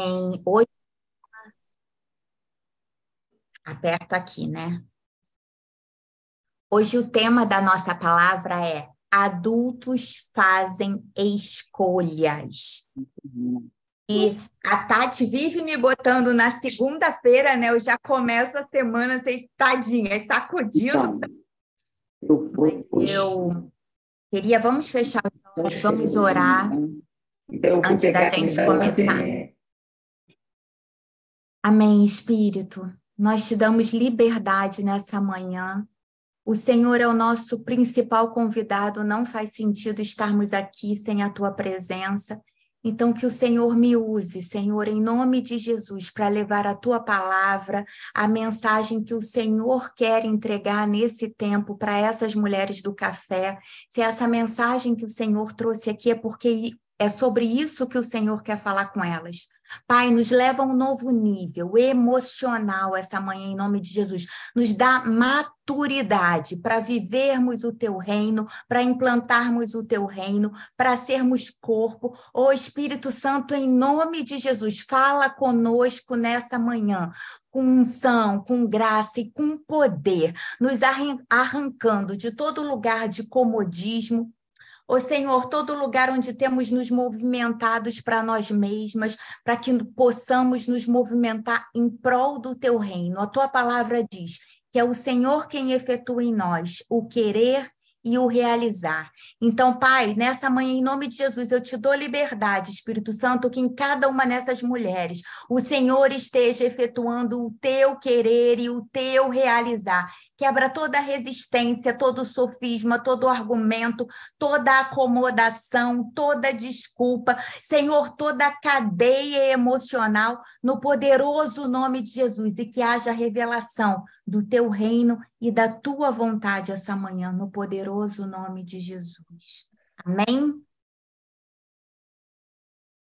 Hoje. Aperto aqui, né? Hoje o tema da nossa palavra é Adultos fazem escolhas. E a Tati vive me botando na segunda-feira, né? Eu já começo a semana tadinha, sacudindo. Então, eu, eu queria, vamos fechar vamos orar então, antes da gente começar. Amém, Espírito. Nós te damos liberdade nessa manhã. O Senhor é o nosso principal convidado, não faz sentido estarmos aqui sem a tua presença. Então, que o Senhor me use, Senhor, em nome de Jesus, para levar a tua palavra, a mensagem que o Senhor quer entregar nesse tempo para essas mulheres do café. Se essa mensagem que o Senhor trouxe aqui é porque é sobre isso que o Senhor quer falar com elas. Pai, nos leva a um novo nível emocional essa manhã, em nome de Jesus. Nos dá maturidade para vivermos o teu reino, para implantarmos o teu reino, para sermos corpo. Ô Espírito Santo, em nome de Jesus, fala conosco nessa manhã com unção, com graça e com poder, nos arrancando de todo lugar de comodismo, Ô Senhor, todo lugar onde temos nos movimentados para nós mesmas, para que possamos nos movimentar em prol do teu reino. A tua palavra diz que é o Senhor quem efetua em nós o querer e o realizar. Então, Pai, nessa manhã, em nome de Jesus, eu te dou liberdade, Espírito Santo, que em cada uma dessas mulheres o Senhor esteja efetuando o teu querer e o teu realizar. Quebra toda resistência, todo sofisma, todo argumento, toda acomodação, toda desculpa, Senhor, toda cadeia emocional, no poderoso nome de Jesus, e que haja revelação do teu reino e da tua vontade essa manhã, no poderoso nome de Jesus. Amém?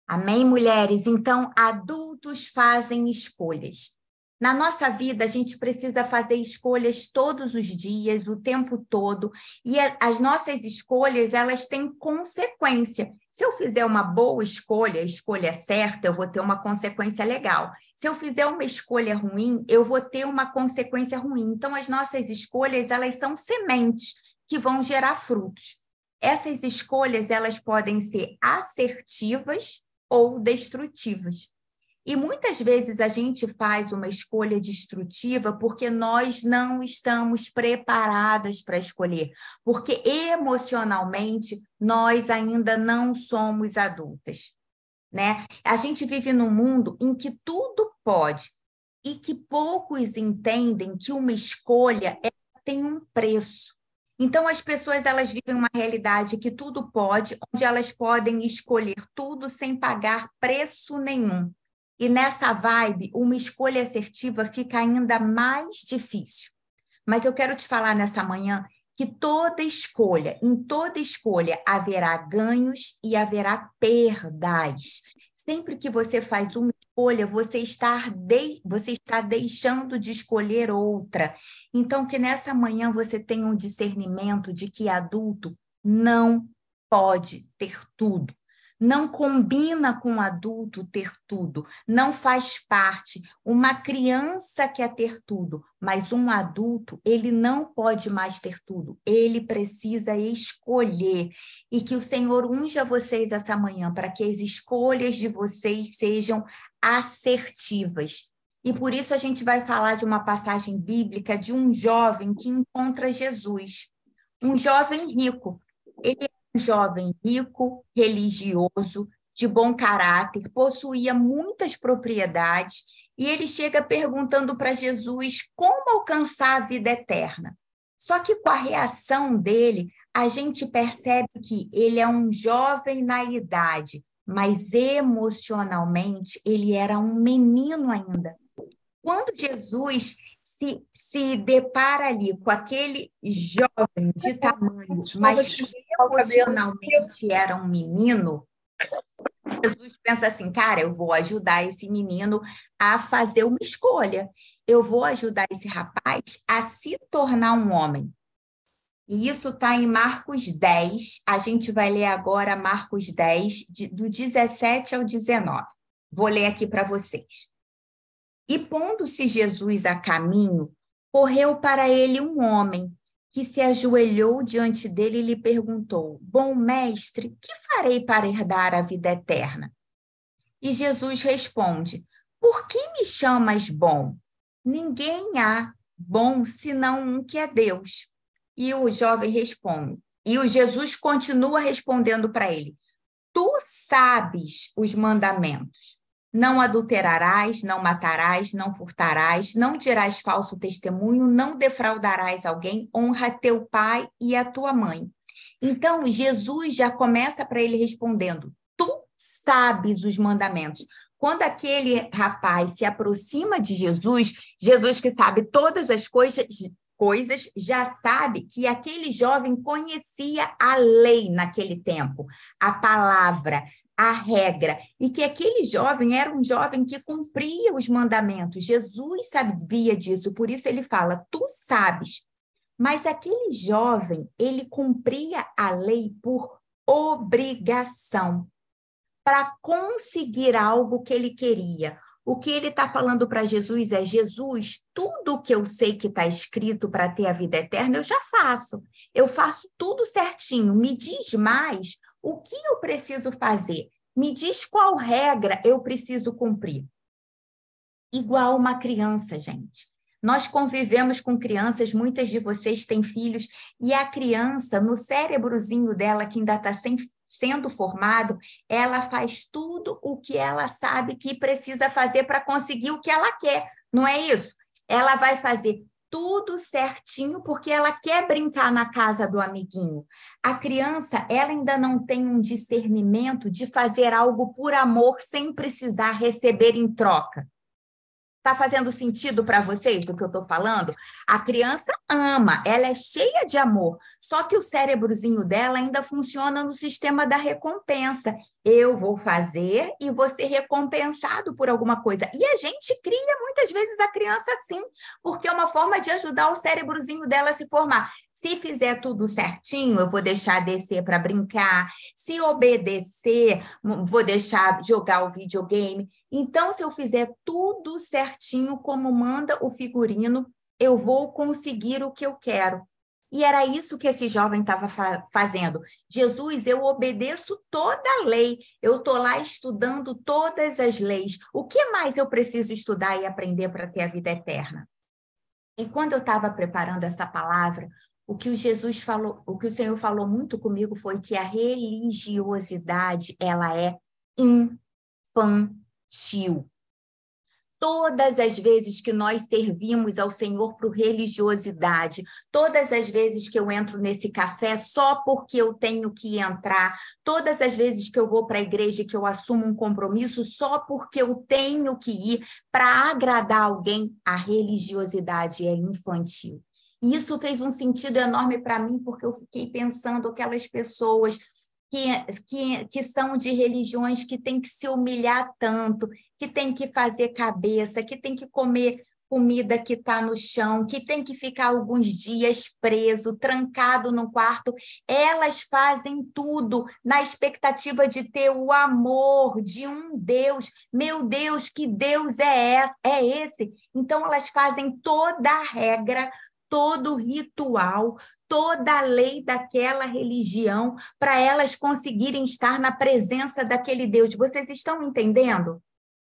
Amém, mulheres? Então, adultos fazem escolhas. Na nossa vida, a gente precisa fazer escolhas todos os dias, o tempo todo, e as nossas escolhas, elas têm consequência. Se eu fizer uma boa escolha, a escolha certa, eu vou ter uma consequência legal. Se eu fizer uma escolha ruim, eu vou ter uma consequência ruim. Então, as nossas escolhas, elas são sementes que vão gerar frutos. Essas escolhas, elas podem ser assertivas ou destrutivas. E muitas vezes a gente faz uma escolha destrutiva porque nós não estamos preparadas para escolher, porque emocionalmente nós ainda não somos adultas, né? A gente vive num mundo em que tudo pode e que poucos entendem que uma escolha tem um preço. Então as pessoas elas vivem uma realidade que tudo pode, onde elas podem escolher tudo sem pagar preço nenhum. E nessa vibe, uma escolha assertiva fica ainda mais difícil. Mas eu quero te falar nessa manhã que toda escolha, em toda escolha, haverá ganhos e haverá perdas. Sempre que você faz uma escolha, você está, de, você está deixando de escolher outra. Então, que nessa manhã você tenha um discernimento de que adulto não pode ter tudo não combina com o adulto ter tudo, não faz parte. Uma criança quer ter tudo, mas um adulto, ele não pode mais ter tudo, ele precisa escolher. E que o Senhor unja vocês essa manhã para que as escolhas de vocês sejam assertivas. E por isso a gente vai falar de uma passagem bíblica de um jovem que encontra Jesus, um jovem rico. Ele jovem rico, religioso, de bom caráter, possuía muitas propriedades, e ele chega perguntando para Jesus como alcançar a vida eterna. Só que com a reação dele, a gente percebe que ele é um jovem na idade, mas emocionalmente ele era um menino ainda. Quando Jesus se, se depara ali com aquele jovem de tamanho, mas que emocionalmente era um menino, Jesus pensa assim, cara, eu vou ajudar esse menino a fazer uma escolha. Eu vou ajudar esse rapaz a se tornar um homem. E isso está em Marcos 10. A gente vai ler agora Marcos 10, de, do 17 ao 19. Vou ler aqui para vocês. E pondo-se Jesus a caminho, correu para ele um homem que se ajoelhou diante dele e lhe perguntou: Bom mestre, que farei para herdar a vida eterna? E Jesus responde: Por que me chamas bom? Ninguém há bom senão um que é Deus. E o jovem responde, e o Jesus continua respondendo para ele: Tu sabes os mandamentos. Não adulterarás, não matarás, não furtarás, não dirás falso testemunho, não defraudarás alguém, honra teu pai e a tua mãe. Então, Jesus já começa para ele respondendo: Tu sabes os mandamentos. Quando aquele rapaz se aproxima de Jesus, Jesus que sabe todas as coisas, coisas, já sabe que aquele jovem conhecia a lei naquele tempo, a palavra, a regra, e que aquele jovem era um jovem que cumpria os mandamentos. Jesus sabia disso, por isso ele fala: Tu sabes. Mas aquele jovem, ele cumpria a lei por obrigação, para conseguir algo que ele queria. O que ele está falando para Jesus é: Jesus, tudo que eu sei que está escrito para ter a vida eterna, eu já faço. Eu faço tudo certinho. Me diz mais o que eu preciso fazer. Me diz qual regra eu preciso cumprir. Igual uma criança, gente. Nós convivemos com crianças, muitas de vocês têm filhos, e a criança, no cérebrozinho dela, que ainda está sendo formado, ela faz tudo o que ela sabe que precisa fazer para conseguir o que ela quer, não é isso? Ela vai fazer tudo certinho porque ela quer brincar na casa do amiguinho. A criança, ela ainda não tem um discernimento de fazer algo por amor sem precisar receber em troca. Está fazendo sentido para vocês do que eu estou falando? A criança ama, ela é cheia de amor, só que o cérebrozinho dela ainda funciona no sistema da recompensa. Eu vou fazer e vou ser recompensado por alguma coisa. E a gente cria muitas vezes a criança assim, porque é uma forma de ajudar o cérebrozinho dela a se formar. Se fizer tudo certinho, eu vou deixar descer para brincar. Se obedecer, vou deixar jogar o videogame. Então, se eu fizer tudo certinho como manda o figurino, eu vou conseguir o que eu quero. E era isso que esse jovem estava fa fazendo. Jesus, eu obedeço toda a lei. Eu estou lá estudando todas as leis. O que mais eu preciso estudar e aprender para ter a vida eterna? E quando eu estava preparando essa palavra, o que o Jesus falou, o que o Senhor falou muito comigo foi que a religiosidade ela é infantil. Todas as vezes que nós servimos ao Senhor por religiosidade, todas as vezes que eu entro nesse café só porque eu tenho que entrar, todas as vezes que eu vou para a igreja e que eu assumo um compromisso só porque eu tenho que ir para agradar alguém, a religiosidade é infantil. Isso fez um sentido enorme para mim, porque eu fiquei pensando aquelas pessoas que, que, que são de religiões que têm que se humilhar tanto, que têm que fazer cabeça, que têm que comer comida que está no chão, que tem que ficar alguns dias preso, trancado no quarto, elas fazem tudo na expectativa de ter o amor de um Deus. Meu Deus, que Deus é, é esse? Então elas fazem toda a regra, todo o ritual, toda a lei daquela religião para elas conseguirem estar na presença daquele Deus. Vocês estão entendendo?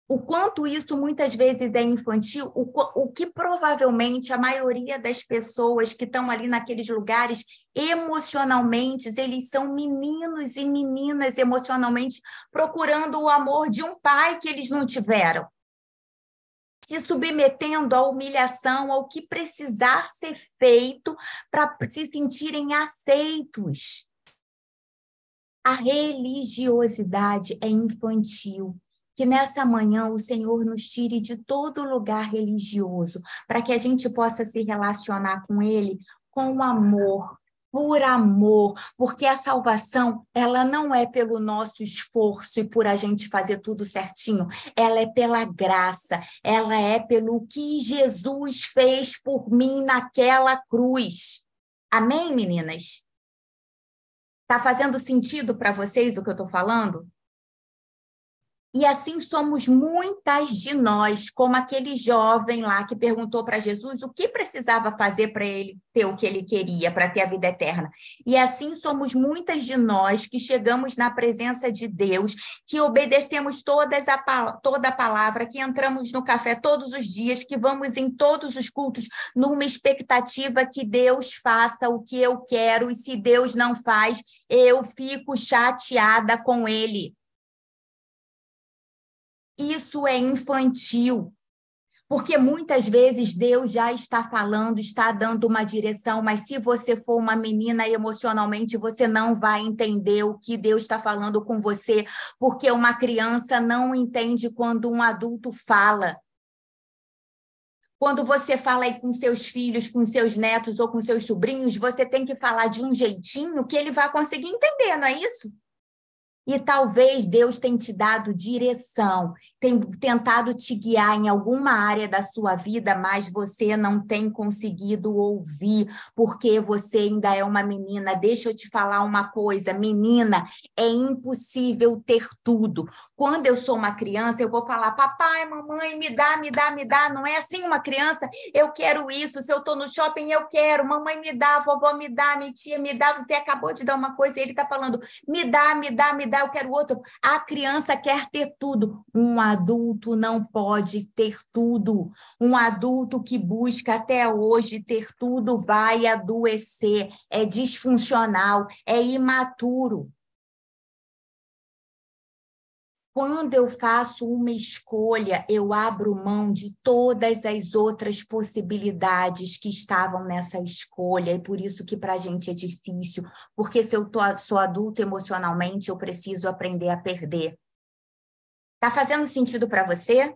O quanto isso muitas vezes é infantil, o, o que provavelmente a maioria das pessoas que estão ali naqueles lugares, emocionalmente, eles são meninos e meninas emocionalmente procurando o amor de um pai que eles não tiveram se submetendo à humilhação, ao que precisar ser feito para se sentirem aceitos. A religiosidade é infantil. Que nessa manhã o Senhor nos tire de todo lugar religioso, para que a gente possa se relacionar com Ele com amor, por amor, porque a salvação, ela não é pelo nosso esforço e por a gente fazer tudo certinho, ela é pela graça, ela é pelo que Jesus fez por mim naquela cruz. Amém, meninas? Tá fazendo sentido para vocês o que eu estou falando? E assim somos muitas de nós, como aquele jovem lá que perguntou para Jesus o que precisava fazer para ele ter o que ele queria, para ter a vida eterna. E assim somos muitas de nós que chegamos na presença de Deus, que obedecemos todas a, toda a palavra, que entramos no café todos os dias, que vamos em todos os cultos numa expectativa que Deus faça o que eu quero, e se Deus não faz, eu fico chateada com ele. Isso é infantil. Porque muitas vezes Deus já está falando, está dando uma direção, mas se você for uma menina emocionalmente, você não vai entender o que Deus está falando com você, porque uma criança não entende quando um adulto fala. Quando você fala aí com seus filhos, com seus netos ou com seus sobrinhos, você tem que falar de um jeitinho que ele vai conseguir entender, não é isso? E talvez Deus tenha te dado direção, tem tentado te guiar em alguma área da sua vida, mas você não tem conseguido ouvir, porque você ainda é uma menina. Deixa eu te falar uma coisa, menina, é impossível ter tudo. Quando eu sou uma criança, eu vou falar: papai, mamãe, me dá, me dá, me dá. Não é assim uma criança? Eu quero isso. Se eu estou no shopping, eu quero. Mamãe, me dá, vovó, me dá, minha tia, me dá. Você acabou de dar uma coisa e ele está falando: me dá, me dá, me dá eu quero outro. A criança quer ter tudo. Um adulto não pode ter tudo. Um adulto que busca até hoje ter tudo vai adoecer, é disfuncional, é imaturo. Quando eu faço uma escolha, eu abro mão de todas as outras possibilidades que estavam nessa escolha, e por isso que para a gente é difícil, porque se eu tô, sou adulto emocionalmente, eu preciso aprender a perder. Tá fazendo sentido para você?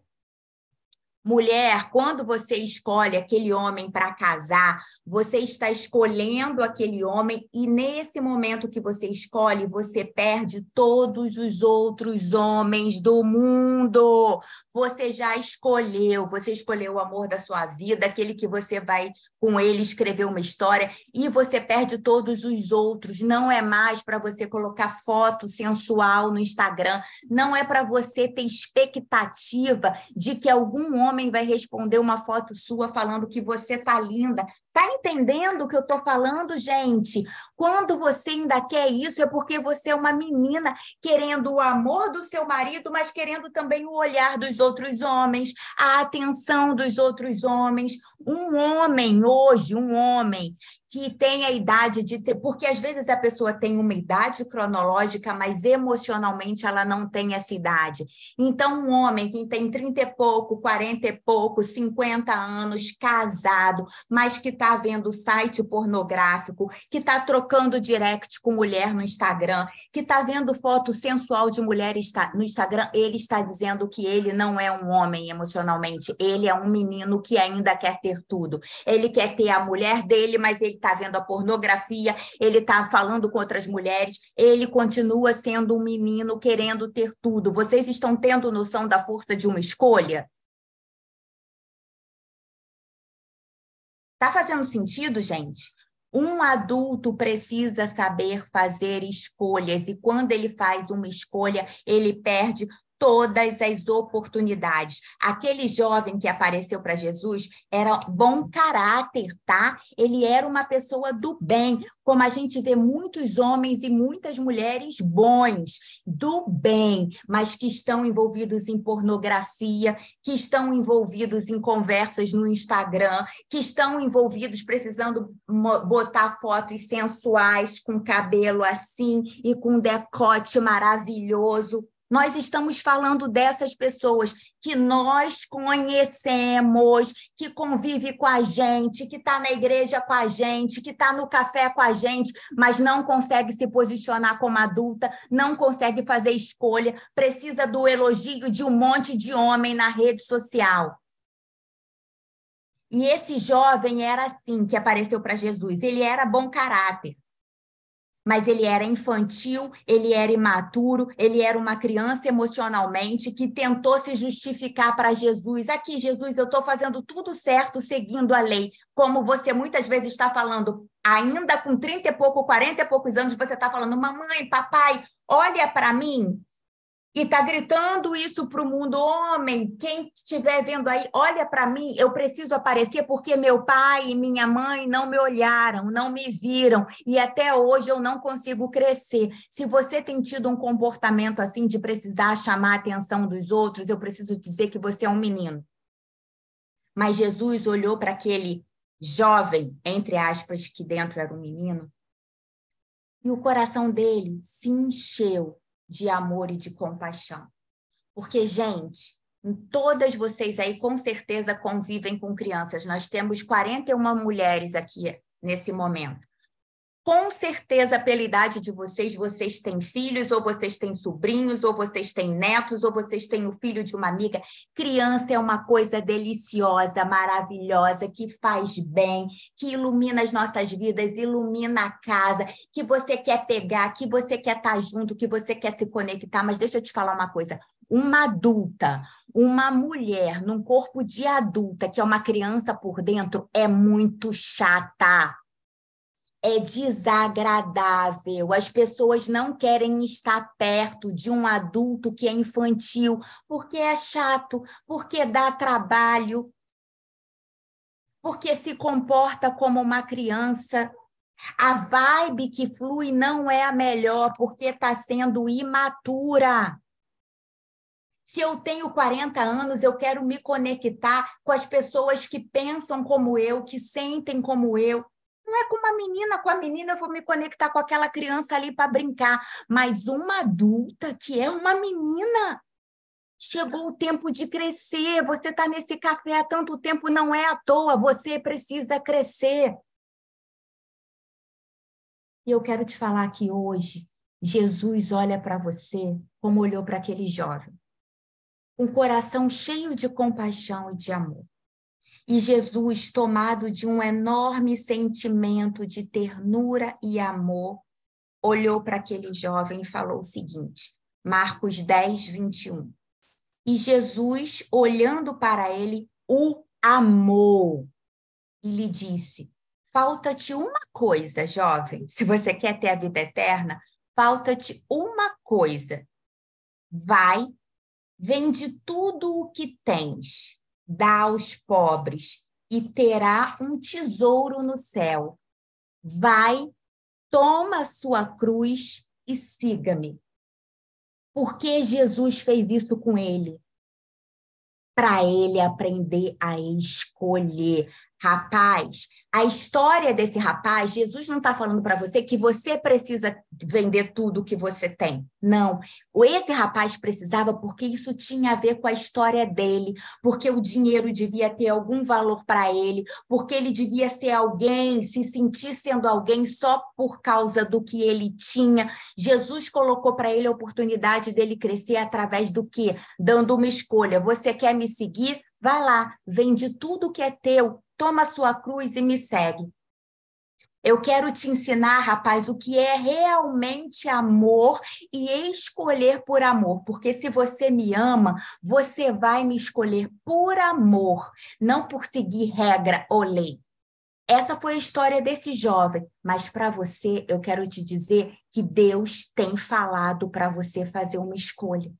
Mulher, quando você escolhe aquele homem para casar, você está escolhendo aquele homem e nesse momento que você escolhe, você perde todos os outros homens do mundo. Você já escolheu, você escolheu o amor da sua vida, aquele que você vai com ele escrever uma história e você perde todos os outros. Não é mais para você colocar foto sensual no Instagram, não é para você ter expectativa de que algum homem vai responder uma foto sua falando que você tá linda. Tá entendendo o que eu estou falando, gente? Quando você ainda quer isso, é porque você é uma menina querendo o amor do seu marido, mas querendo também o olhar dos outros homens, a atenção dos outros homens. Um homem hoje, um homem que tem a idade de ter, porque às vezes a pessoa tem uma idade cronológica, mas emocionalmente ela não tem essa idade. Então, um homem que tem 30 e pouco, 40 e pouco, 50 anos, casado, mas que está vendo site pornográfico, que está trocando direct com mulher no Instagram, que está vendo foto sensual de mulher no Instagram, ele está dizendo que ele não é um homem emocionalmente, ele é um menino que ainda quer ter tudo. Ele quer ter a mulher dele, mas ele está vendo a pornografia, ele está falando com outras mulheres, ele continua sendo um menino querendo ter tudo. Vocês estão tendo noção da força de uma escolha? Tá fazendo sentido, gente? Um adulto precisa saber fazer escolhas, e quando ele faz uma escolha, ele perde todas as oportunidades. Aquele jovem que apareceu para Jesus era bom caráter, tá? Ele era uma pessoa do bem, como a gente vê muitos homens e muitas mulheres bons, do bem, mas que estão envolvidos em pornografia, que estão envolvidos em conversas no Instagram, que estão envolvidos precisando botar fotos sensuais com cabelo assim e com decote maravilhoso nós estamos falando dessas pessoas que nós conhecemos, que convive com a gente, que está na igreja com a gente, que está no café com a gente, mas não consegue se posicionar como adulta, não consegue fazer escolha, precisa do elogio de um monte de homem na rede social. E esse jovem era assim que apareceu para Jesus. Ele era bom caráter mas ele era infantil, ele era imaturo, ele era uma criança emocionalmente que tentou se justificar para Jesus. Aqui, Jesus, eu estou fazendo tudo certo, seguindo a lei. Como você muitas vezes está falando, ainda com 30 e pouco, 40 e poucos anos, você está falando, mamãe, papai, olha para mim. E está gritando isso para o mundo, homem, quem estiver vendo aí, olha para mim, eu preciso aparecer porque meu pai e minha mãe não me olharam, não me viram, e até hoje eu não consigo crescer. Se você tem tido um comportamento assim de precisar chamar a atenção dos outros, eu preciso dizer que você é um menino. Mas Jesus olhou para aquele jovem, entre aspas, que dentro era um menino, e o coração dele se encheu de amor e de compaixão. Porque, gente, todas vocês aí com certeza convivem com crianças. Nós temos 41 mulheres aqui nesse momento. Com certeza, pela idade de vocês, vocês têm filhos, ou vocês têm sobrinhos, ou vocês têm netos, ou vocês têm o filho de uma amiga. Criança é uma coisa deliciosa, maravilhosa, que faz bem, que ilumina as nossas vidas, ilumina a casa, que você quer pegar, que você quer estar junto, que você quer se conectar. Mas deixa eu te falar uma coisa: uma adulta, uma mulher num corpo de adulta, que é uma criança por dentro, é muito chata é desagradável. As pessoas não querem estar perto de um adulto que é infantil, porque é chato, porque dá trabalho, porque se comporta como uma criança. A vibe que flui não é a melhor, porque está sendo imatura. Se eu tenho 40 anos, eu quero me conectar com as pessoas que pensam como eu, que sentem como eu. Não é com uma menina, com a menina eu vou me conectar com aquela criança ali para brincar, mas uma adulta que é uma menina. Chegou o tempo de crescer, você está nesse café há tanto tempo, não é à toa, você precisa crescer. E eu quero te falar que hoje, Jesus olha para você como olhou para aquele jovem, um coração cheio de compaixão e de amor. E Jesus, tomado de um enorme sentimento de ternura e amor, olhou para aquele jovem e falou o seguinte: Marcos 10, 21. E Jesus, olhando para ele, o amou e lhe disse: Falta-te uma coisa, jovem. Se você quer ter a vida eterna, falta-te uma coisa. Vai, vende tudo o que tens dá aos pobres e terá um tesouro no céu. Vai, toma sua cruz e siga-me. Por que Jesus fez isso com ele? Para ele aprender a escolher, rapaz, a história desse rapaz, Jesus não está falando para você que você precisa vender tudo que você tem. Não. Esse rapaz precisava porque isso tinha a ver com a história dele, porque o dinheiro devia ter algum valor para ele, porque ele devia ser alguém, se sentir sendo alguém só por causa do que ele tinha. Jesus colocou para ele a oportunidade dele crescer através do quê? Dando uma escolha. Você quer me seguir? Vai lá, vende tudo que é teu, toma sua cruz e me segue. Eu quero te ensinar, rapaz, o que é realmente amor e escolher por amor, porque se você me ama, você vai me escolher por amor, não por seguir regra ou lei. Essa foi a história desse jovem, mas para você eu quero te dizer que Deus tem falado para você fazer uma escolha.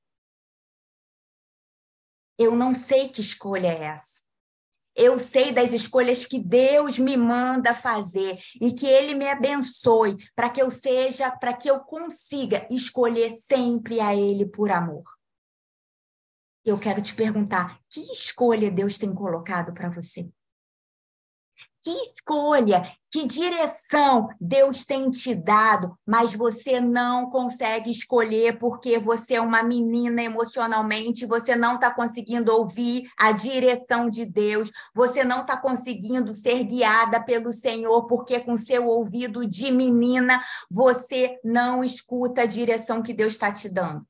Eu não sei que escolha é essa. Eu sei das escolhas que Deus me manda fazer e que Ele me abençoe para que eu seja, para que eu consiga escolher sempre a Ele por amor. Eu quero te perguntar: que escolha Deus tem colocado para você? Que escolha, que direção Deus tem te dado, mas você não consegue escolher porque você é uma menina emocionalmente, você não está conseguindo ouvir a direção de Deus, você não está conseguindo ser guiada pelo Senhor, porque com seu ouvido de menina você não escuta a direção que Deus está te dando.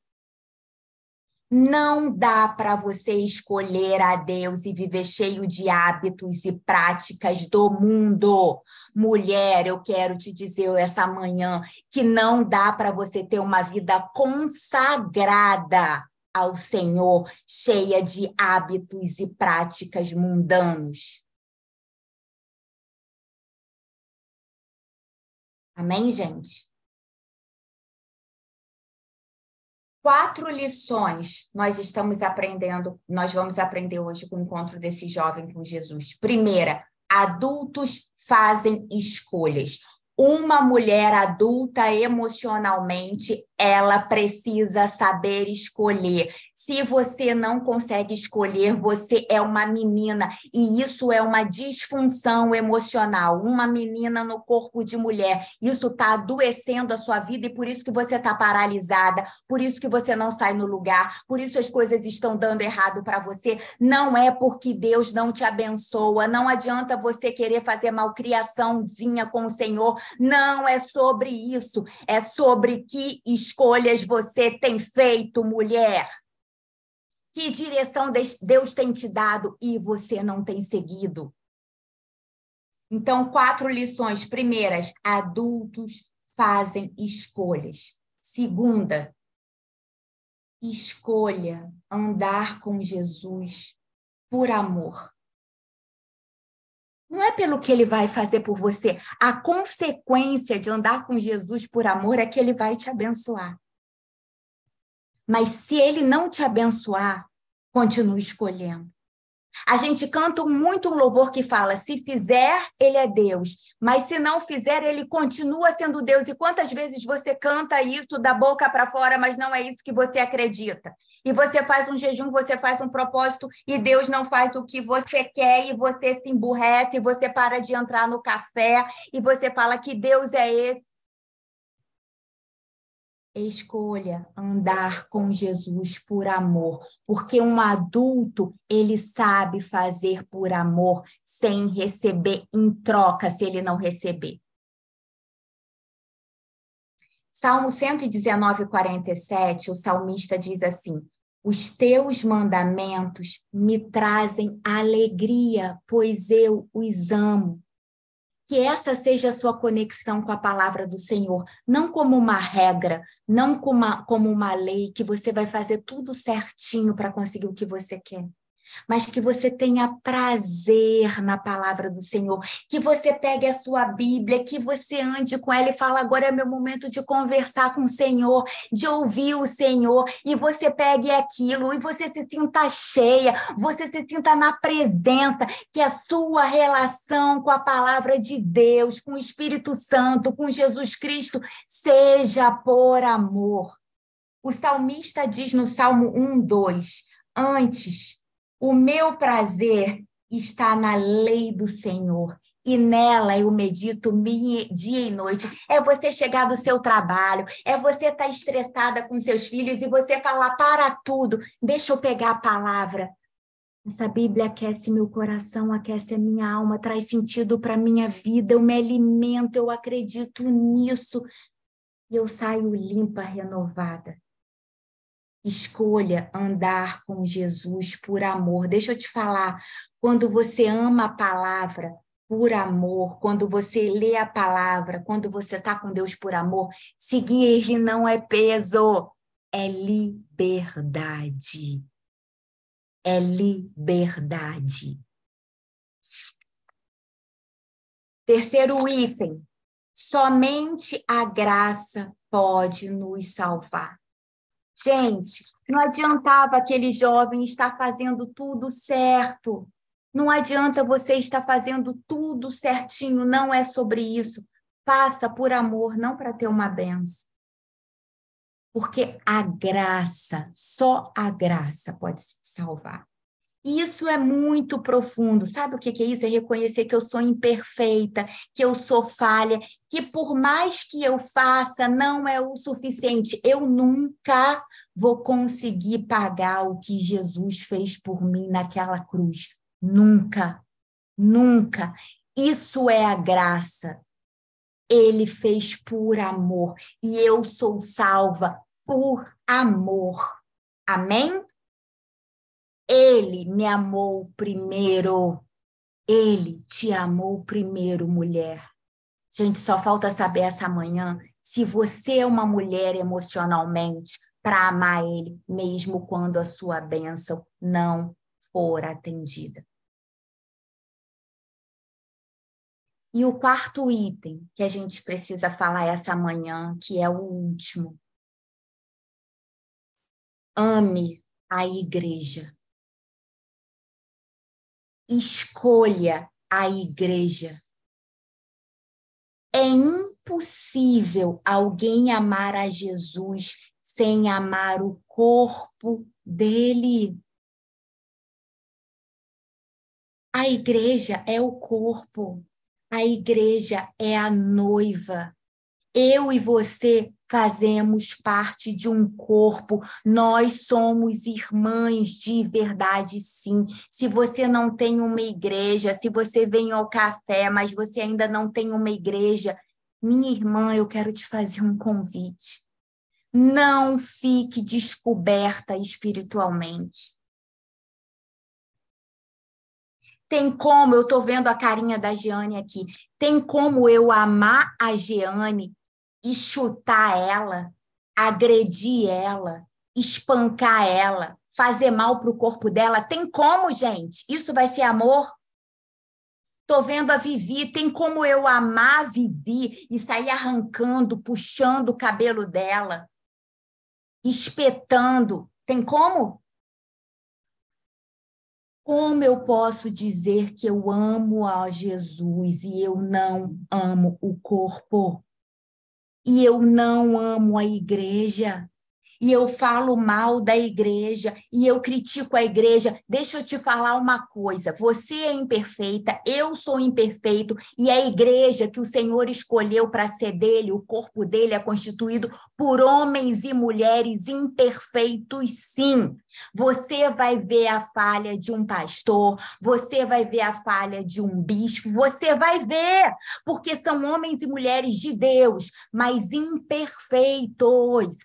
Não dá para você escolher a Deus e viver cheio de hábitos e práticas do mundo. Mulher, eu quero te dizer essa manhã que não dá para você ter uma vida consagrada ao Senhor, cheia de hábitos e práticas mundanos. Amém, gente? Quatro lições nós estamos aprendendo, nós vamos aprender hoje com o encontro desse jovem com Jesus. Primeira, adultos fazem escolhas. Uma mulher adulta emocionalmente, ela precisa saber escolher. Se você não consegue escolher, você é uma menina e isso é uma disfunção emocional, uma menina no corpo de mulher. Isso está adoecendo a sua vida e por isso que você está paralisada, por isso que você não sai no lugar, por isso as coisas estão dando errado para você. Não é porque Deus não te abençoa, não adianta você querer fazer malcriaçãozinha com o Senhor. Não é sobre isso, é sobre que escolhas você tem feito, mulher. Que direção Deus tem te dado e você não tem seguido? Então, quatro lições. Primeiras, adultos fazem escolhas. Segunda, escolha andar com Jesus por amor. Não é pelo que ele vai fazer por você. A consequência de andar com Jesus por amor é que ele vai te abençoar. Mas se ele não te abençoar, continue escolhendo. A gente canta muito um louvor que fala: se fizer, ele é Deus, mas se não fizer, ele continua sendo Deus. E quantas vezes você canta isso da boca para fora, mas não é isso que você acredita? E você faz um jejum, você faz um propósito e Deus não faz o que você quer e você se emburrece, e você para de entrar no café e você fala que Deus é esse escolha andar com Jesus por amor, porque um adulto, ele sabe fazer por amor sem receber em troca se ele não receber. Salmo 119, 47, o salmista diz assim: Os teus mandamentos me trazem alegria, pois eu os amo. Que essa seja a sua conexão com a palavra do Senhor, não como uma regra, não como uma, como uma lei que você vai fazer tudo certinho para conseguir o que você quer mas que você tenha prazer na palavra do Senhor, que você pegue a sua Bíblia, que você ande com ela e fala agora é meu momento de conversar com o Senhor, de ouvir o Senhor, e você pegue aquilo e você se sinta cheia, você se sinta na presença, que a sua relação com a palavra de Deus, com o Espírito Santo, com Jesus Cristo, seja por amor. O salmista diz no Salmo 1, 2: Antes o meu prazer está na lei do Senhor e nela eu medito dia e noite. É você chegar do seu trabalho, é você estar tá estressada com seus filhos e você falar para tudo, deixa eu pegar a palavra. Essa Bíblia aquece meu coração, aquece a minha alma, traz sentido para minha vida, eu me alimento, eu acredito nisso e eu saio limpa, renovada. Escolha andar com Jesus por amor. Deixa eu te falar, quando você ama a palavra por amor, quando você lê a palavra, quando você está com Deus por amor, seguir Ele não é peso, é liberdade. É liberdade. Terceiro item: somente a graça pode nos salvar. Gente, não adiantava aquele jovem estar fazendo tudo certo. Não adianta você estar fazendo tudo certinho, não é sobre isso. Faça por amor, não para ter uma benção. Porque a graça, só a graça pode se salvar. Isso é muito profundo. Sabe o que é isso? É reconhecer que eu sou imperfeita, que eu sou falha, que por mais que eu faça, não é o suficiente. Eu nunca vou conseguir pagar o que Jesus fez por mim naquela cruz. Nunca, nunca. Isso é a graça. Ele fez por amor e eu sou salva por amor. Amém? Ele me amou primeiro. Ele te amou primeiro, mulher. Gente, só falta saber essa manhã se você é uma mulher emocionalmente para amar ele, mesmo quando a sua bênção não for atendida. E o quarto item que a gente precisa falar essa manhã, que é o último, ame a igreja. Escolha a igreja. É impossível alguém amar a Jesus sem amar o corpo dele. A igreja é o corpo, a igreja é a noiva. Eu e você fazemos parte de um corpo, nós somos irmãs de verdade, sim. Se você não tem uma igreja, se você vem ao café, mas você ainda não tem uma igreja, minha irmã, eu quero te fazer um convite. Não fique descoberta espiritualmente. Tem como, eu estou vendo a carinha da Jeane aqui, tem como eu amar a Jeane e chutar ela, agredir ela, espancar ela, fazer mal para o corpo dela? Tem como, gente? Isso vai ser amor? Tô vendo a Vivi, tem como eu amar a Vivi e sair arrancando, puxando o cabelo dela, espetando. Tem como? Como eu posso dizer que eu amo a Jesus e eu não amo o corpo? E eu não amo a igreja? E eu falo mal da igreja e eu critico a igreja, deixa eu te falar uma coisa: você é imperfeita, eu sou imperfeito e a igreja que o Senhor escolheu para ser dele, o corpo dele é constituído por homens e mulheres imperfeitos, sim. Você vai ver a falha de um pastor, você vai ver a falha de um bispo, você vai ver, porque são homens e mulheres de Deus, mas imperfeitos.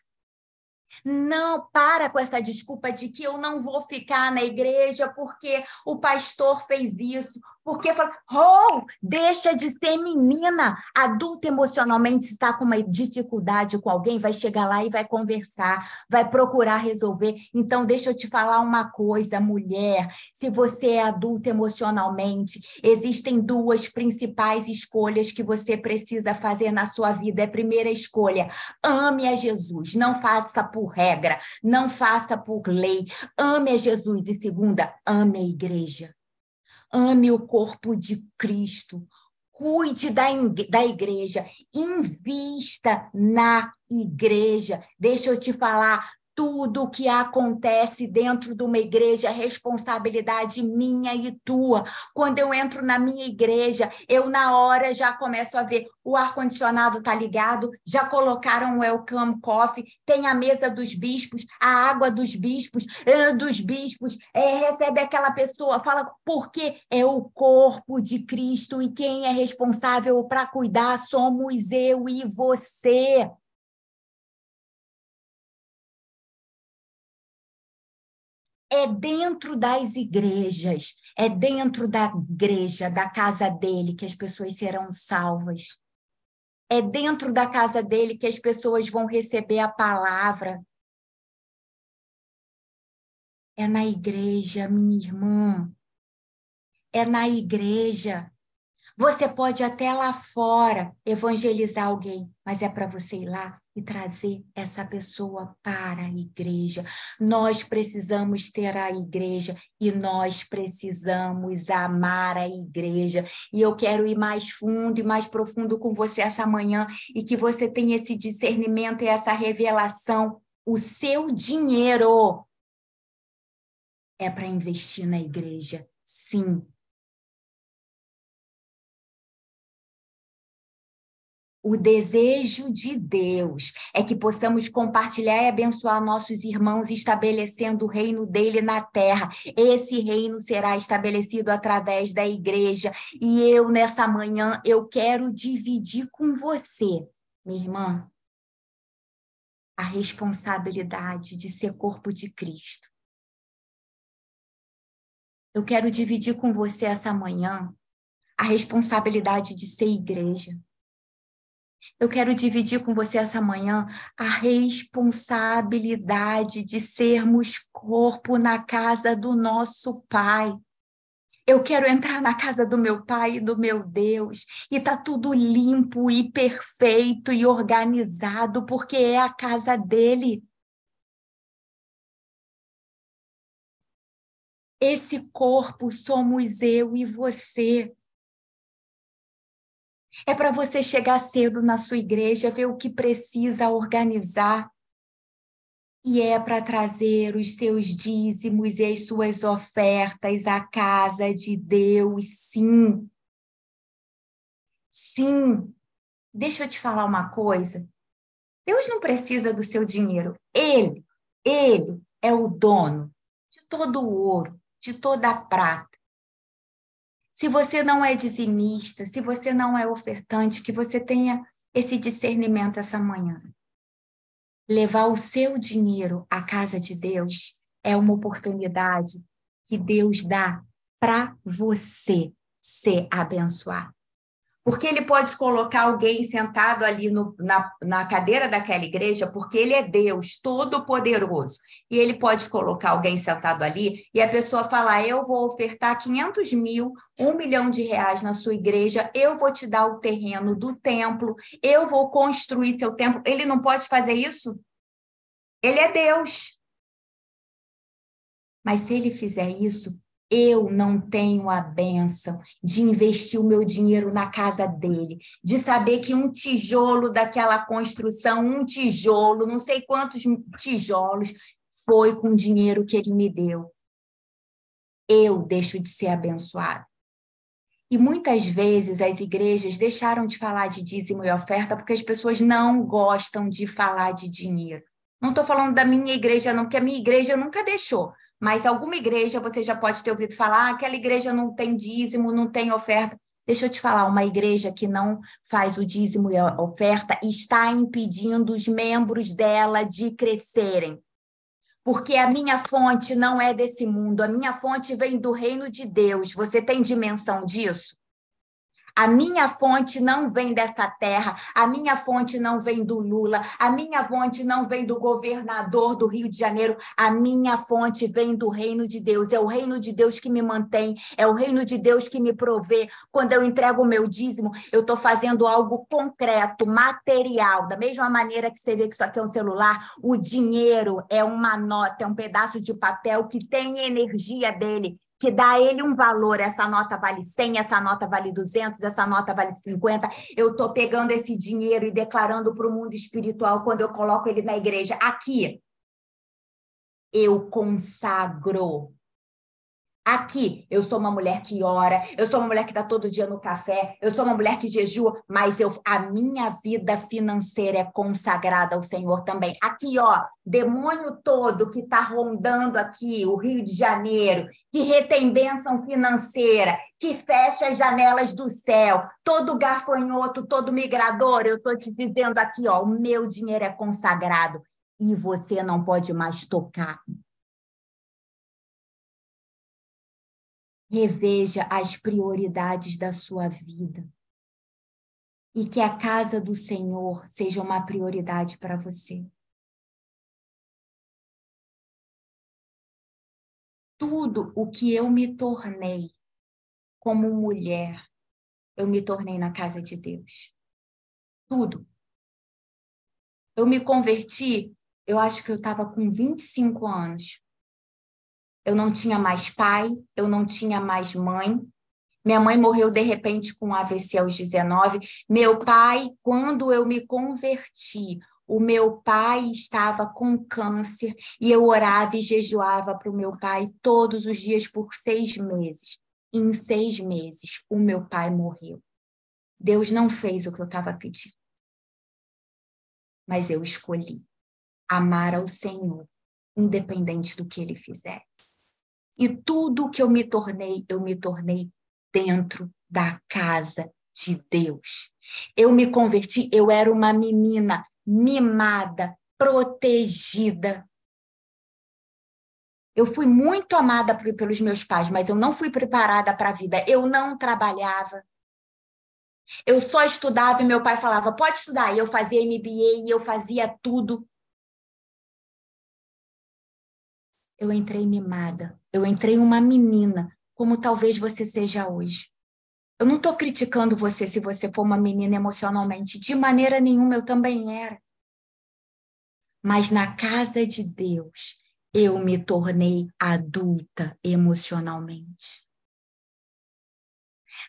Não para com essa desculpa de que eu não vou ficar na igreja porque o pastor fez isso, porque fala, oh, deixa de ser menina. Adulta emocionalmente está com uma dificuldade com alguém, vai chegar lá e vai conversar, vai procurar resolver. Então, deixa eu te falar uma coisa, mulher. Se você é adulta emocionalmente, existem duas principais escolhas que você precisa fazer na sua vida. É a primeira escolha: ame a Jesus. Não faça por regra, não faça por lei. Ame a Jesus. E segunda, ame a igreja ame o corpo de Cristo, cuide da, da igreja, invista na igreja. Deixa eu te falar, tudo que acontece dentro de uma igreja é responsabilidade minha e tua. Quando eu entro na minha igreja, eu na hora já começo a ver o ar-condicionado tá ligado, já colocaram o welcome coffee, tem a mesa dos bispos, a água dos bispos, uh, dos bispos, é, recebe aquela pessoa, fala porque é o corpo de Cristo e quem é responsável para cuidar somos eu e você. É dentro das igrejas, é dentro da igreja, da casa dele, que as pessoas serão salvas. É dentro da casa dele que as pessoas vão receber a palavra. É na igreja, minha irmã. É na igreja. Você pode até lá fora evangelizar alguém, mas é para você ir lá e trazer essa pessoa para a igreja. Nós precisamos ter a igreja e nós precisamos amar a igreja. E eu quero ir mais fundo e mais profundo com você essa manhã e que você tenha esse discernimento e essa revelação. O seu dinheiro é para investir na igreja. Sim, O desejo de Deus é que possamos compartilhar e abençoar nossos irmãos, estabelecendo o reino dele na terra. Esse reino será estabelecido através da igreja. E eu, nessa manhã, eu quero dividir com você, minha irmã, a responsabilidade de ser corpo de Cristo. Eu quero dividir com você essa manhã a responsabilidade de ser igreja. Eu quero dividir com você essa manhã a responsabilidade de sermos corpo na casa do nosso Pai. Eu quero entrar na casa do meu Pai e do meu Deus, e tá tudo limpo e perfeito e organizado, porque é a casa dele. Esse corpo somos eu e você. É para você chegar cedo na sua igreja, ver o que precisa organizar. E é para trazer os seus dízimos e as suas ofertas à casa de Deus, sim. Sim. Deixa eu te falar uma coisa. Deus não precisa do seu dinheiro. Ele, ele é o dono de todo o ouro, de toda a prata. Se você não é dizimista, se você não é ofertante, que você tenha esse discernimento essa manhã. Levar o seu dinheiro à casa de Deus é uma oportunidade que Deus dá para você ser abençoado. Porque ele pode colocar alguém sentado ali no, na, na cadeira daquela igreja, porque ele é Deus todo-poderoso. E ele pode colocar alguém sentado ali e a pessoa falar: Eu vou ofertar 500 mil, um milhão de reais na sua igreja, eu vou te dar o terreno do templo, eu vou construir seu templo. Ele não pode fazer isso? Ele é Deus. Mas se ele fizer isso, eu não tenho a benção de investir o meu dinheiro na casa dele, de saber que um tijolo daquela construção, um tijolo, não sei quantos tijolos, foi com o dinheiro que ele me deu. Eu deixo de ser abençoado. E muitas vezes as igrejas deixaram de falar de dízimo e oferta porque as pessoas não gostam de falar de dinheiro. Não estou falando da minha igreja, não, porque a minha igreja nunca deixou. Mas alguma igreja você já pode ter ouvido falar, ah, aquela igreja não tem dízimo, não tem oferta. Deixa eu te falar, uma igreja que não faz o dízimo e a oferta está impedindo os membros dela de crescerem. Porque a minha fonte não é desse mundo, a minha fonte vem do reino de Deus. Você tem dimensão disso? A minha fonte não vem dessa terra, a minha fonte não vem do Lula, a minha fonte não vem do governador do Rio de Janeiro, a minha fonte vem do reino de Deus. É o reino de Deus que me mantém, é o reino de Deus que me provê. Quando eu entrego o meu dízimo, eu estou fazendo algo concreto, material. Da mesma maneira que você vê que isso aqui é um celular, o dinheiro é uma nota, é um pedaço de papel que tem energia dele que dá ele um valor, essa nota vale 100, essa nota vale 200, essa nota vale 50. Eu estou pegando esse dinheiro e declarando para o mundo espiritual quando eu coloco ele na igreja. Aqui, eu consagro Aqui, eu sou uma mulher que ora, eu sou uma mulher que está todo dia no café, eu sou uma mulher que jejua, mas eu, a minha vida financeira é consagrada ao Senhor também. Aqui, ó, demônio todo que está rondando aqui, o Rio de Janeiro, que retém bênção financeira, que fecha as janelas do céu, todo gafanhoto, todo migrador, eu estou te dizendo aqui, ó, o meu dinheiro é consagrado e você não pode mais tocar. Reveja as prioridades da sua vida. E que a casa do Senhor seja uma prioridade para você. Tudo o que eu me tornei como mulher, eu me tornei na casa de Deus. Tudo. Eu me converti, eu acho que eu estava com 25 anos eu não tinha mais pai, eu não tinha mais mãe. Minha mãe morreu de repente com AVC aos 19. Meu pai, quando eu me converti, o meu pai estava com câncer e eu orava e jejuava para o meu pai todos os dias por seis meses. Em seis meses, o meu pai morreu. Deus não fez o que eu estava pedindo. Mas eu escolhi amar ao Senhor independente do que ele fizesse. E tudo que eu me tornei, eu me tornei dentro da casa de Deus. Eu me converti, eu era uma menina mimada, protegida. Eu fui muito amada pelos meus pais, mas eu não fui preparada para a vida. Eu não trabalhava. Eu só estudava e meu pai falava: pode estudar. E eu fazia MBA e eu fazia tudo. eu entrei mimada, eu entrei uma menina, como talvez você seja hoje. Eu não estou criticando você se você for uma menina emocionalmente, de maneira nenhuma eu também era. Mas na casa de Deus, eu me tornei adulta emocionalmente.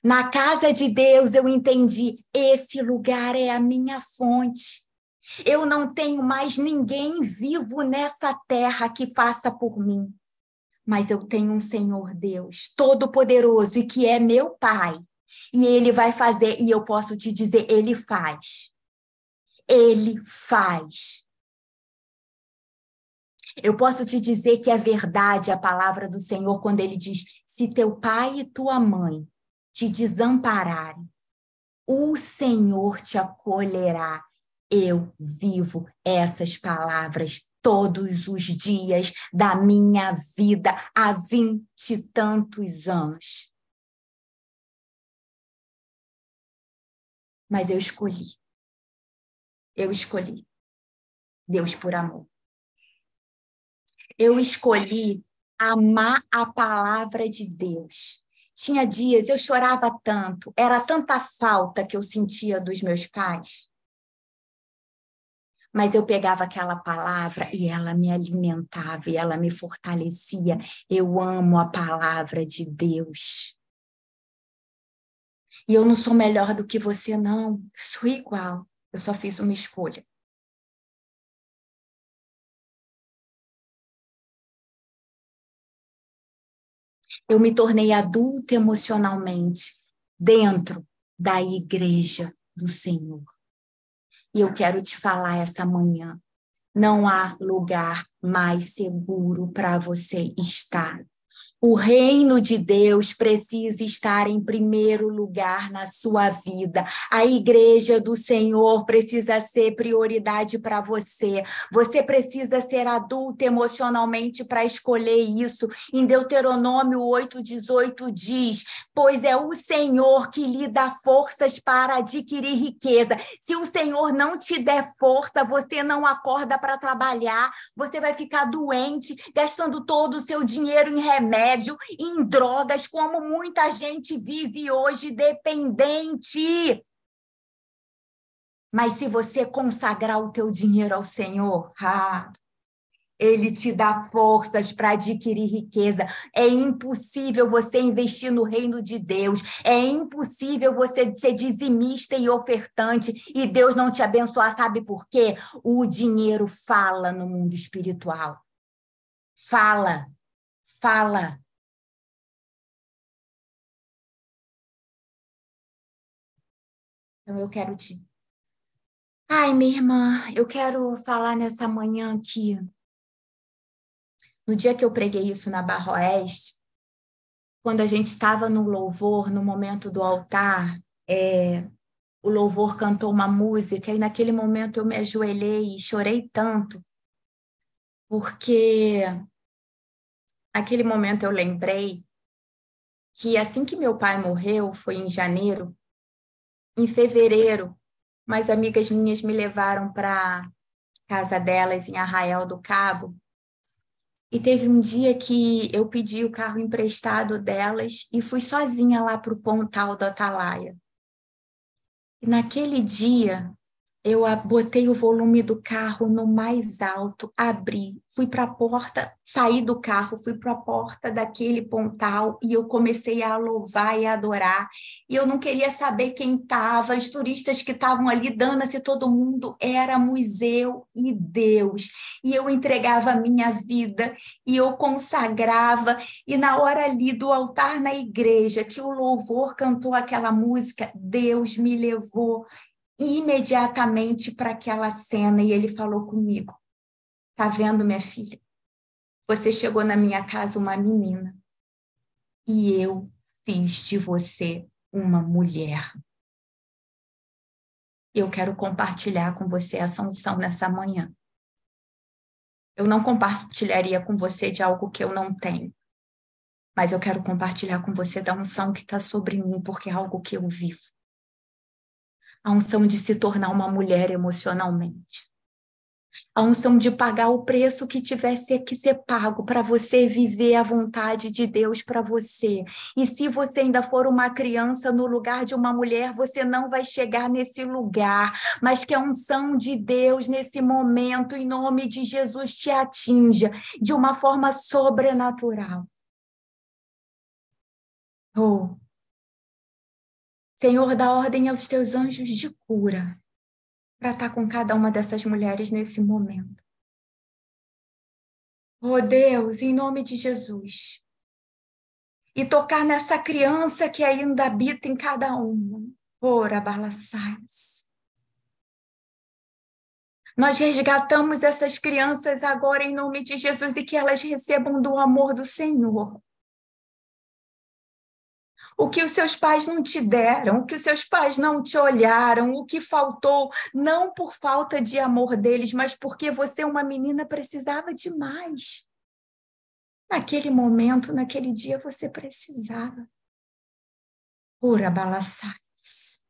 Na casa de Deus eu entendi, esse lugar é a minha fonte. Eu não tenho mais ninguém vivo nessa terra que faça por mim. Mas eu tenho um Senhor Deus, todo-poderoso e que é meu Pai. E ele vai fazer, e eu posso te dizer, ele faz. Ele faz. Eu posso te dizer que é verdade a palavra do Senhor quando ele diz: se teu pai e tua mãe te desampararem, o Senhor te acolherá. Eu vivo essas palavras todos os dias da minha vida há vinte e tantos anos. Mas eu escolhi. Eu escolhi. Deus por amor. Eu escolhi amar a palavra de Deus. Tinha dias eu chorava tanto, era tanta falta que eu sentia dos meus pais. Mas eu pegava aquela palavra e ela me alimentava e ela me fortalecia. Eu amo a palavra de Deus. E eu não sou melhor do que você, não. Sou igual. Eu só fiz uma escolha. Eu me tornei adulta emocionalmente dentro da igreja do Senhor. E eu quero te falar essa manhã: não há lugar mais seguro para você estar o reino de Deus precisa estar em primeiro lugar na sua vida. A igreja do Senhor precisa ser prioridade para você. Você precisa ser adulto emocionalmente para escolher isso. Em Deuteronômio 8:18 diz: "Pois é o Senhor que lhe dá forças para adquirir riqueza. Se o Senhor não te der força, você não acorda para trabalhar, você vai ficar doente, gastando todo o seu dinheiro em remédio remédio, em drogas, como muita gente vive hoje dependente. Mas se você consagrar o teu dinheiro ao Senhor, ah, ele te dá forças para adquirir riqueza. É impossível você investir no reino de Deus. É impossível você ser dizimista e ofertante e Deus não te abençoar. Sabe por quê? O dinheiro fala no mundo espiritual. Fala fala. Então, eu quero te. Ai, minha irmã, eu quero falar nessa manhã que, no dia que eu preguei isso na Barra Oeste, quando a gente estava no louvor, no momento do altar, é, o louvor cantou uma música, e naquele momento eu me ajoelhei e chorei tanto, porque Aquele momento eu lembrei que assim que meu pai morreu, foi em janeiro, em fevereiro, mais amigas minhas me levaram para casa delas em Arraial do Cabo. E teve um dia que eu pedi o carro emprestado delas e fui sozinha lá para o pontal da Atalaia. E naquele dia, eu botei o volume do carro no mais alto, abri, fui para a porta, saí do carro, fui para a porta daquele pontal e eu comecei a louvar e a adorar. E eu não queria saber quem estava, os turistas que estavam ali, dando-se todo mundo, éramos eu e Deus. E eu entregava a minha vida e eu consagrava. E na hora ali do altar na igreja, que o louvor cantou aquela música, Deus me levou imediatamente para aquela cena e ele falou comigo: Tá vendo, minha filha? Você chegou na minha casa uma menina e eu fiz de você uma mulher. Eu quero compartilhar com você essa unção nessa manhã. Eu não compartilharia com você de algo que eu não tenho, mas eu quero compartilhar com você da unção que está sobre mim, porque é algo que eu vivo a unção de se tornar uma mulher emocionalmente. a unção de pagar o preço que tivesse que ser pago para você viver a vontade de Deus para você. E se você ainda for uma criança no lugar de uma mulher, você não vai chegar nesse lugar, mas que a unção de Deus nesse momento, em nome de Jesus, te atinja de uma forma sobrenatural. Oh. Senhor, dá ordem aos teus anjos de cura para estar tá com cada uma dessas mulheres nesse momento. Oh Deus, em nome de Jesus. E tocar nessa criança que ainda habita em cada uma. Ora, balaçais. Nós resgatamos essas crianças agora em nome de Jesus e que elas recebam do amor do Senhor o que os seus pais não te deram, o que os seus pais não te olharam, o que faltou, não por falta de amor deles, mas porque você, uma menina, precisava de mais. Naquele momento, naquele dia, você precisava. Ora, balaçais.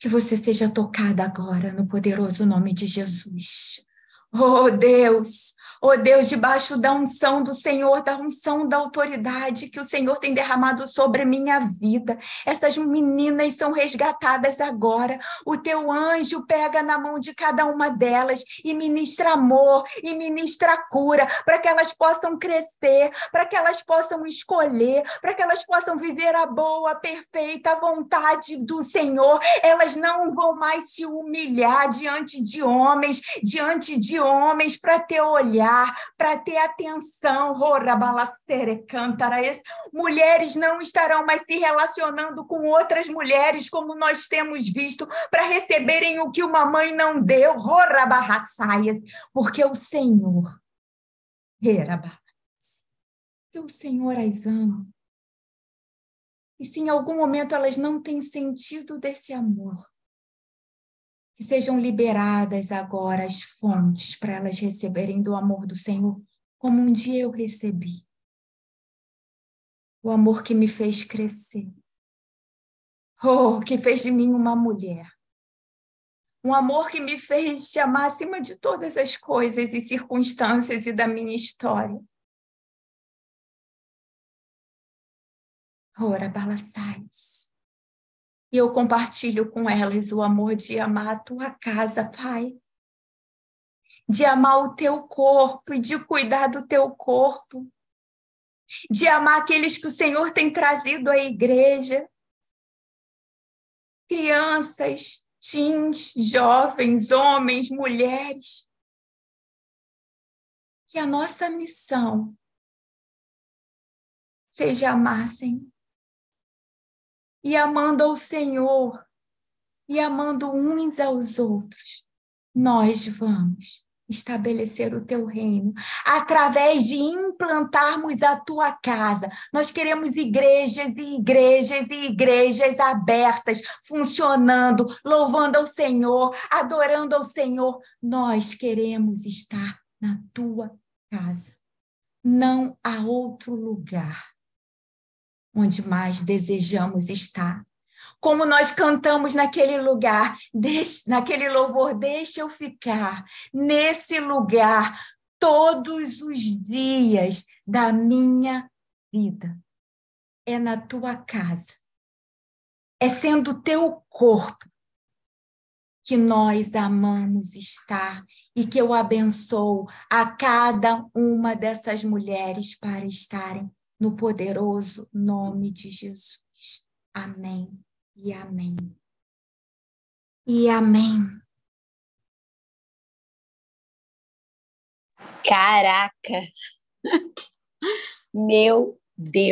Que você seja tocada agora no poderoso nome de Jesus. Oh Deus, oh Deus, debaixo da unção do Senhor, da unção da autoridade que o Senhor tem derramado sobre minha vida. Essas meninas são resgatadas agora. O teu anjo pega na mão de cada uma delas e ministra amor e ministra cura, para que elas possam crescer, para que elas possam escolher, para que elas possam viver a boa, perfeita vontade do Senhor. Elas não vão mais se humilhar diante de homens, diante de homens para ter olhar, para ter atenção. Mulheres não estarão mais se relacionando com outras mulheres, como nós temos visto, para receberem o que uma mãe não deu. Porque o Senhor, que o Senhor as ama. E se em algum momento elas não têm sentido desse amor, que sejam liberadas agora as fontes para elas receberem do amor do Senhor, como um dia eu recebi. O amor que me fez crescer. Oh, que fez de mim uma mulher. Um amor que me fez te amar acima de todas as coisas e circunstâncias e da minha história. Ora, balaçais. E eu compartilho com elas o amor de amar a tua casa, Pai. De amar o teu corpo e de cuidar do teu corpo. De amar aqueles que o Senhor tem trazido à igreja. Crianças, teens, jovens, homens, mulheres. Que a nossa missão seja amar, Senhor e amando ao Senhor e amando uns aos outros, nós vamos estabelecer o teu reino através de implantarmos a tua casa. Nós queremos igrejas e igrejas e igrejas abertas, funcionando, louvando ao Senhor, adorando ao Senhor. Nós queremos estar na tua casa. Não há outro lugar onde mais desejamos estar. Como nós cantamos naquele lugar, naquele louvor, deixa eu ficar nesse lugar todos os dias da minha vida. É na tua casa, é sendo teu corpo que nós amamos estar e que eu abençoo a cada uma dessas mulheres para estarem no poderoso nome de Jesus. Amém e amém. E amém. Caraca! Meu Deus!